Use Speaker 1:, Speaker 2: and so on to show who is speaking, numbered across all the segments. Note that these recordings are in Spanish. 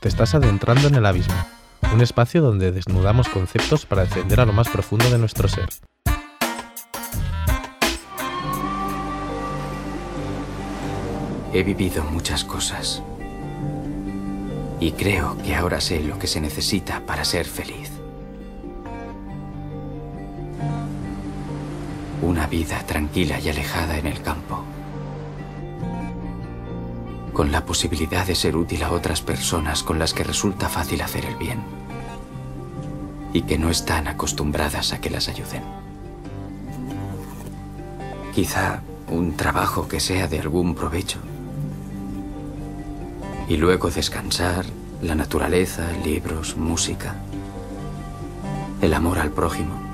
Speaker 1: Te estás adentrando en el abismo, un espacio donde desnudamos conceptos para descender a lo más profundo de nuestro ser.
Speaker 2: He vivido muchas cosas. Y creo que ahora sé lo que se necesita para ser feliz. Una vida tranquila y alejada en el campo. Con la posibilidad de ser útil a otras personas con las que resulta fácil hacer el bien. Y que no están acostumbradas a que las ayuden. Quizá un trabajo que sea de algún provecho y luego descansar, la naturaleza, libros, música, el amor al prójimo.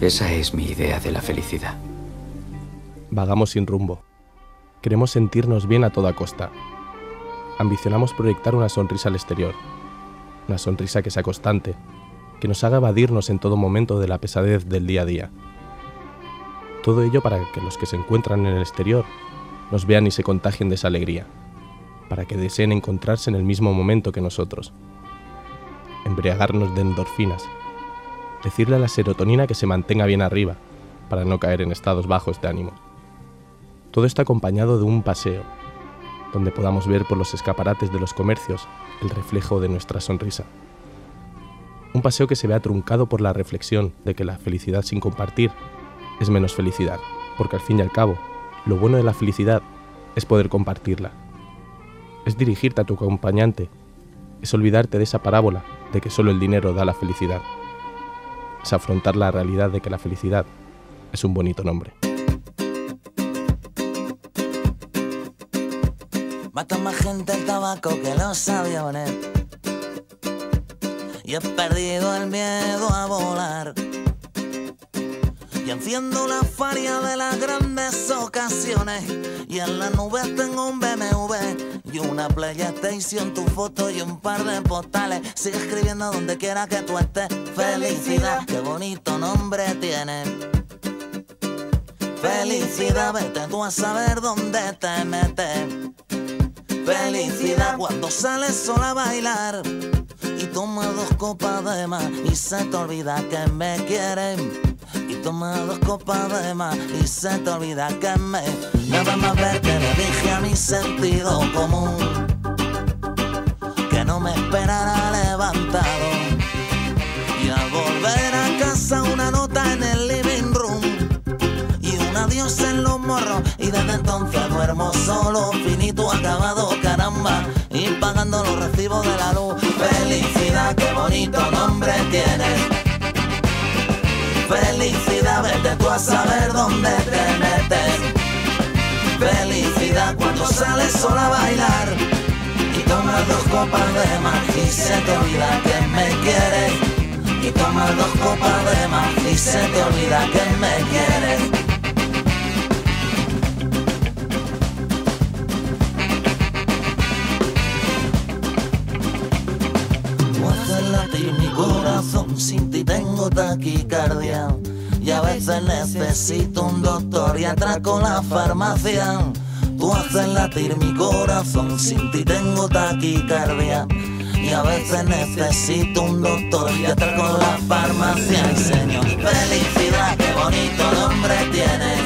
Speaker 2: Esa es mi idea de la felicidad.
Speaker 1: Vagamos sin rumbo. Queremos sentirnos bien a toda costa. Ambicionamos proyectar una sonrisa al exterior. Una sonrisa que sea constante, que nos haga evadirnos en todo momento de la pesadez del día a día. Todo ello para que los que se encuentran en el exterior nos vean y se contagien de esa alegría, para que deseen encontrarse en el mismo momento que nosotros. Embriagarnos de endorfinas, decirle a la serotonina que se mantenga bien arriba, para no caer en estados bajos de ánimo. Todo está acompañado de un paseo, donde podamos ver por los escaparates de los comercios el reflejo de nuestra sonrisa. Un paseo que se vea truncado por la reflexión de que la felicidad sin compartir es menos felicidad, porque al fin y al cabo, lo bueno de la felicidad es poder compartirla. Es dirigirte a tu acompañante, es olvidarte de esa parábola de que solo el dinero da la felicidad. Es afrontar la realidad de que la felicidad es un bonito nombre.
Speaker 3: Mata más gente el tabaco que los aviones. Y he perdido el miedo a volar y enciendo la faria de las grandes ocasiones. Y en la nube tengo un BMW y una PlayStation, tu foto y un par de postales. Sigue escribiendo donde quiera que tú estés. Felicidad, qué bonito nombre tiene. Felicidad, vete tú a saber dónde te metes. Felicidad cuando sales sola a bailar y toma dos copas de más y se te olvida que me quieren toma dos copas de más y se te olvida que me nada más verte le dije a mi sentido común que no me esperara levantado y al volver a casa una nota en el living room y un adiós en los morros y desde entonces duermo solo finito acabado caramba y pagando los recibos de la luz. Felicidad qué bonito nombre tiene Felicidad, vete tú a saber dónde te metes. Felicidad cuando sales sola a bailar y tomas dos copas de más y se te olvida que me quieres. Y tomas dos copas de más y se te olvida que me quieres. sin ti taquicardia y a veces necesito un doctor y atraco la farmacia. Tú haces latir mi corazón, sin ti tengo taquicardia. Y a veces necesito un doctor y atraco la farmacia. Y señor, felicidad, qué bonito nombre tienes.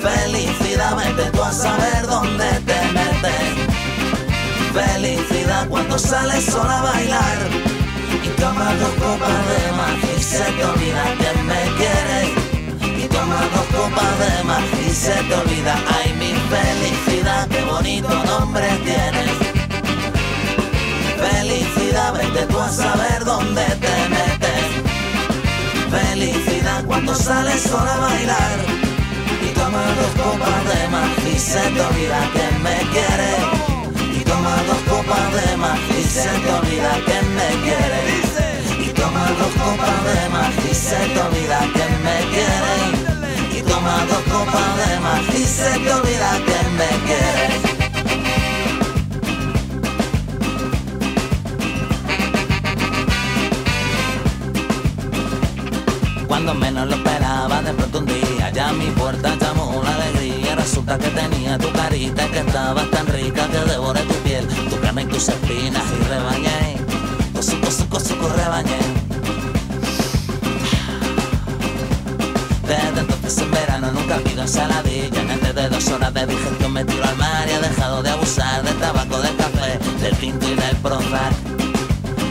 Speaker 3: Felicidad, vete tú a saber dónde te metes. Felicidad cuando sales sola a bailar y tomas dos copas de más y se te olvida que me quieres. Y tomas dos copas de más y se te olvida, ay mi felicidad, qué bonito nombre tienes. Felicidad, vete tú a saber dónde te metes. Felicidad cuando sales sola a bailar y tomas dos copas de más y se te olvida que me quieres toma dos copas de más y se te olvida que me quieres dos copas de más y se te olvida que me quieres. Y toma dos copas de más y se te olvida que me quieres. Cuando menos lo esperaba, de pronto un día ya a mi puerta llamó una alegría. Resulta que tenía tu carita, que estabas tan rica que devoré tu piel, tu carne y tus espinas y rebañé. Suco, suco, suco, rebañé pido ensaladilla Antes de dos horas de digestión me tiro al mar Y he dejado de abusar del tabaco, del café Del tinto y del Prozac.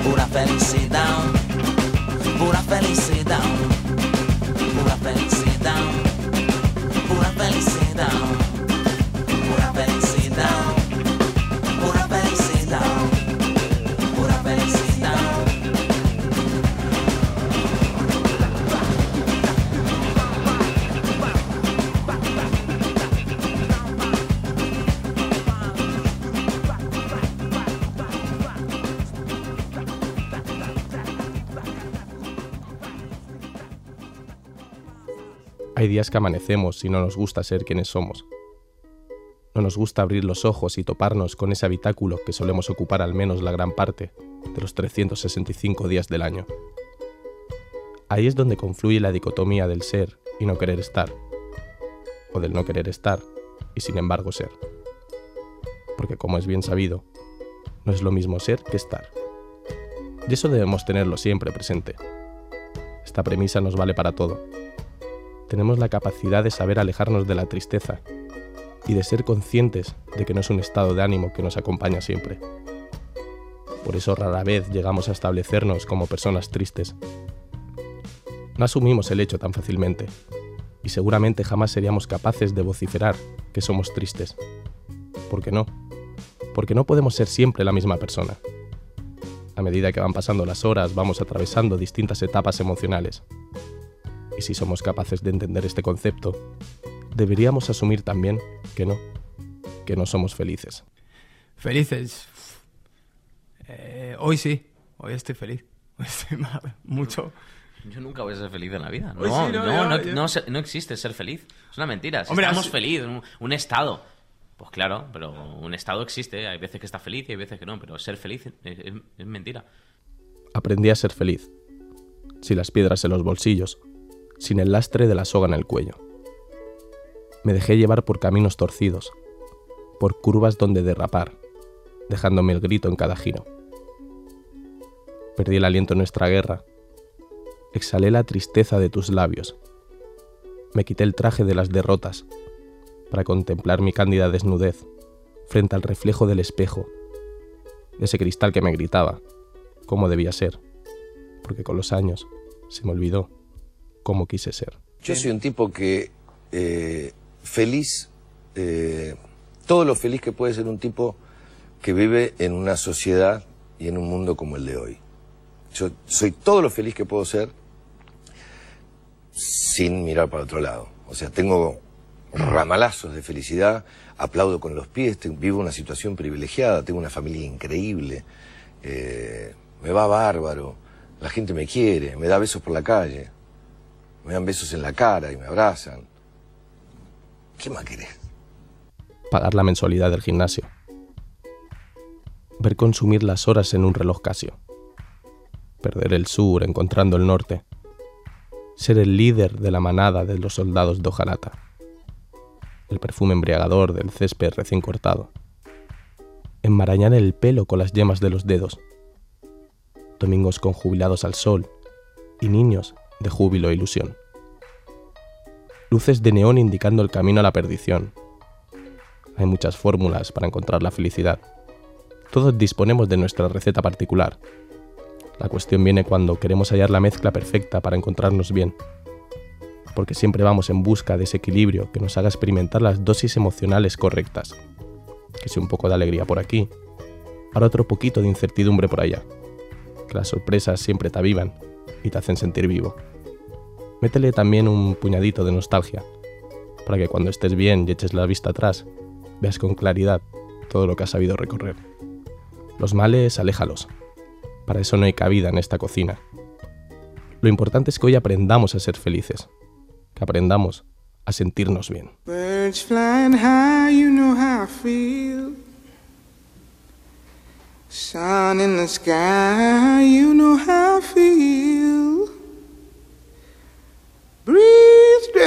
Speaker 3: Pura felicidad Pura felicidad Pura felicidad Pura felicidad
Speaker 1: Hay días que amanecemos y no nos gusta ser quienes somos. No nos gusta abrir los ojos y toparnos con ese habitáculo que solemos ocupar al menos la gran parte de los 365 días del año. Ahí es donde confluye la dicotomía del ser y no querer estar, o del no querer estar y sin embargo ser. Porque como es bien sabido, no es lo mismo ser que estar. Y eso debemos tenerlo siempre presente. Esta premisa nos vale para todo tenemos la capacidad de saber alejarnos de la tristeza y de ser conscientes de que no es un estado de ánimo que nos acompaña siempre. Por eso rara vez llegamos a establecernos como personas tristes. No asumimos el hecho tan fácilmente y seguramente jamás seríamos capaces de vociferar que somos tristes. ¿Por qué no? Porque no podemos ser siempre la misma persona. A medida que van pasando las horas vamos atravesando distintas etapas emocionales y si somos capaces de entender este concepto, deberíamos asumir también que no, que no somos felices.
Speaker 4: Felices. Eh, hoy sí, hoy estoy feliz. Hoy estoy mucho.
Speaker 5: Yo nunca voy a ser feliz en la vida. No, no, no, no, existe ser feliz. Es una mentira. Si estamos felices, un, estado. Pues claro, pero un estado existe. Hay veces que está feliz y hay veces que no. Pero ser feliz es mentira.
Speaker 1: Aprendí a ser feliz. Si las piedras en los bolsillos, sin el lastre de la soga en el cuello. Me dejé llevar por caminos torcidos, por curvas donde derrapar, dejándome el grito en cada giro. Perdí el aliento en nuestra guerra. Exhalé la tristeza de tus labios. Me quité el traje de las derrotas para contemplar mi cándida desnudez frente al reflejo del espejo, de ese cristal que me gritaba cómo debía ser, porque con los años se me olvidó como quise ser.
Speaker 6: Yo soy un tipo que eh, feliz, eh, todo lo feliz que puede ser un tipo que vive en una sociedad y en un mundo como el de hoy. Yo soy todo lo feliz que puedo ser sin mirar para otro lado. O sea, tengo ramalazos de felicidad, aplaudo con los pies, vivo una situación privilegiada, tengo una familia increíble, eh, me va bárbaro, la gente me quiere, me da besos por la calle me dan besos en la cara y me abrazan. ¿Qué más querés?
Speaker 1: Pagar la mensualidad del gimnasio. Ver consumir las horas en un reloj Casio. Perder el sur encontrando el norte. Ser el líder de la manada de los soldados de hojarata. El perfume embriagador del césped recién cortado. Enmarañar el pelo con las yemas de los dedos. Domingos con jubilados al sol y niños de júbilo e ilusión. Luces de neón indicando el camino a la perdición. Hay muchas fórmulas para encontrar la felicidad. Todos disponemos de nuestra receta particular. La cuestión viene cuando queremos hallar la mezcla perfecta para encontrarnos bien. Porque siempre vamos en busca de ese equilibrio que nos haga experimentar las dosis emocionales correctas. Que sea un poco de alegría por aquí, ahora otro poquito de incertidumbre por allá. Que las sorpresas siempre te avivan y te hacen sentir vivo métele también un puñadito de nostalgia, para que cuando estés bien y eches la vista atrás, veas con claridad todo lo que has sabido recorrer. Los males, aléjalos. Para eso no hay cabida en esta cocina. Lo importante es que hoy aprendamos a ser felices, que aprendamos a sentirnos bien. in the sky, you know how I feel.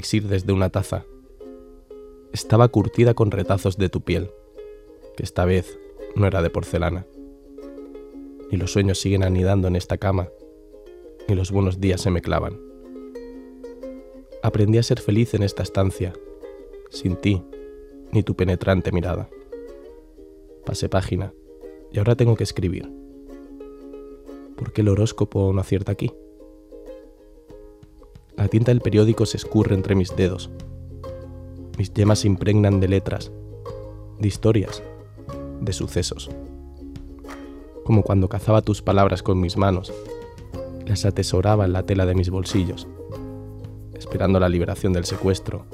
Speaker 1: desde una taza. Estaba curtida con retazos de tu piel, que esta vez no era de porcelana. Ni los sueños siguen anidando en esta cama, ni los buenos días se me clavan. Aprendí a ser feliz en esta estancia, sin ti, ni tu penetrante mirada. Pasé página, y ahora tengo que escribir. ¿Por qué el horóscopo no acierta aquí? La tinta del periódico se escurre entre mis dedos. Mis yemas se impregnan de letras, de historias, de sucesos. Como cuando cazaba tus palabras con mis manos, las atesoraba en la tela de mis bolsillos, esperando la liberación del secuestro,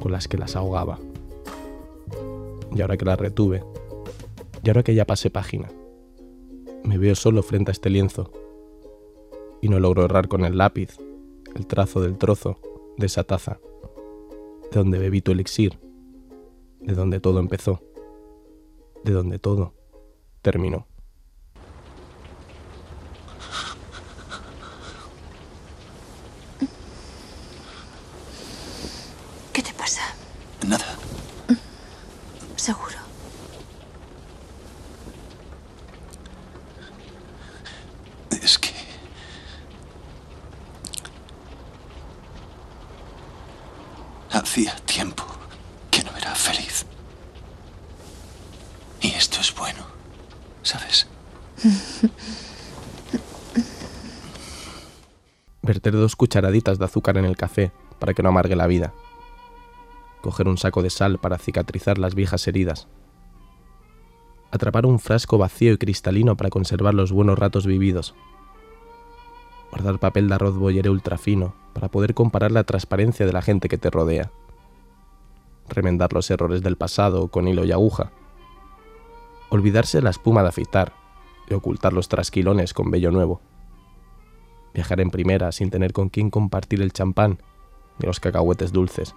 Speaker 1: con las que las ahogaba. Y ahora que las retuve, y ahora que ya pasé página, me veo solo frente a este lienzo, y no logro errar con el lápiz el trazo del trozo de esa taza, de donde bebí tu elixir, de donde todo empezó, de donde todo terminó.
Speaker 7: ¿Qué te pasa?
Speaker 8: Nada.
Speaker 7: Seguro.
Speaker 8: Es que... Hacía tiempo que no era feliz. Y esto es bueno, ¿sabes?
Speaker 1: Verter dos cucharaditas de azúcar en el café para que no amargue la vida. Coger un saco de sal para cicatrizar las viejas heridas. Atrapar un frasco vacío y cristalino para conservar los buenos ratos vividos. Guardar papel de arroz boyere ultra fino para poder comparar la transparencia de la gente que te rodea. Remendar los errores del pasado con hilo y aguja olvidarse la espuma de afeitar y ocultar los trasquilones con vello nuevo. Viajar en primera sin tener con quién compartir el champán ni los cacahuetes dulces.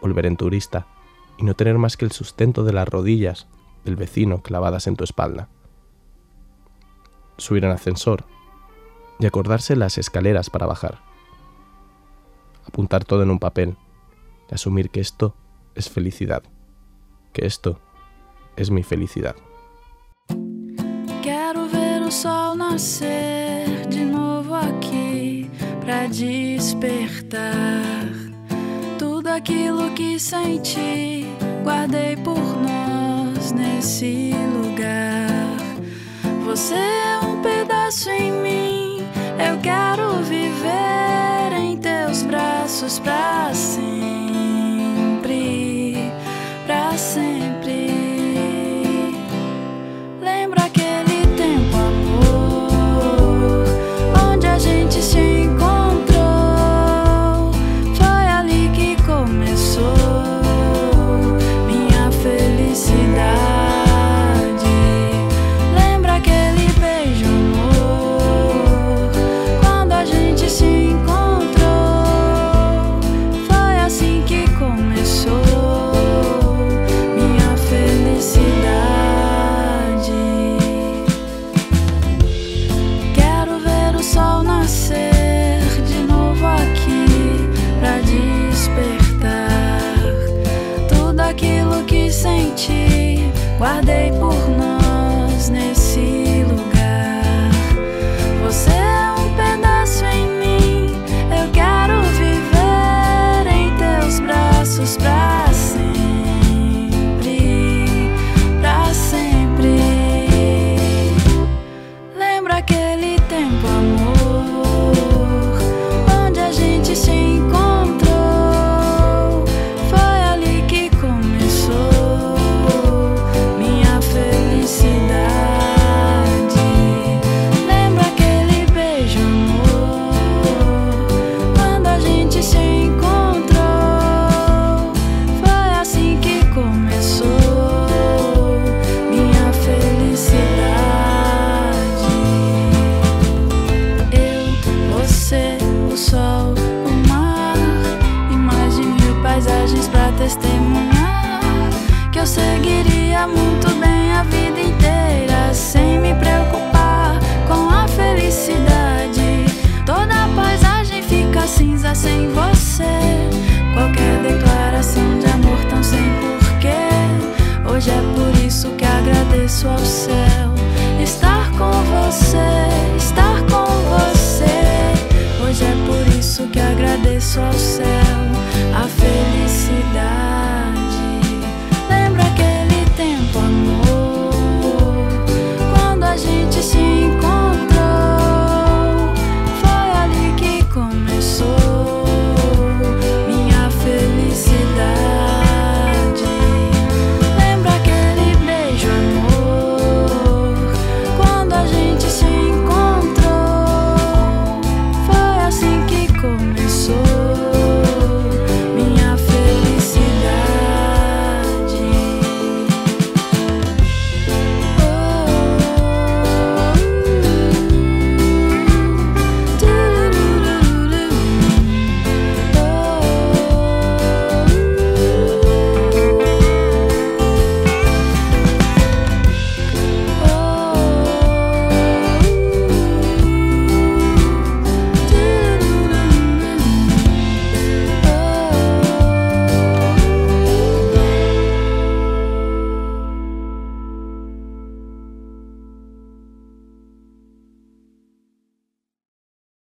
Speaker 1: Volver en turista y no tener más que el sustento de las rodillas del vecino clavadas en tu espalda. Subir en ascensor y acordarse las escaleras para bajar. Apuntar todo en un papel y asumir que esto es felicidad, que esto es mi felicidad.
Speaker 7: Quero ver o sol nascer de novo aqui para despertar tudo aquilo que senti, guardei por nós nesse lugar. Você é um pedaço em mim, eu quero viver em teus braços para sempre. so sad. I feel.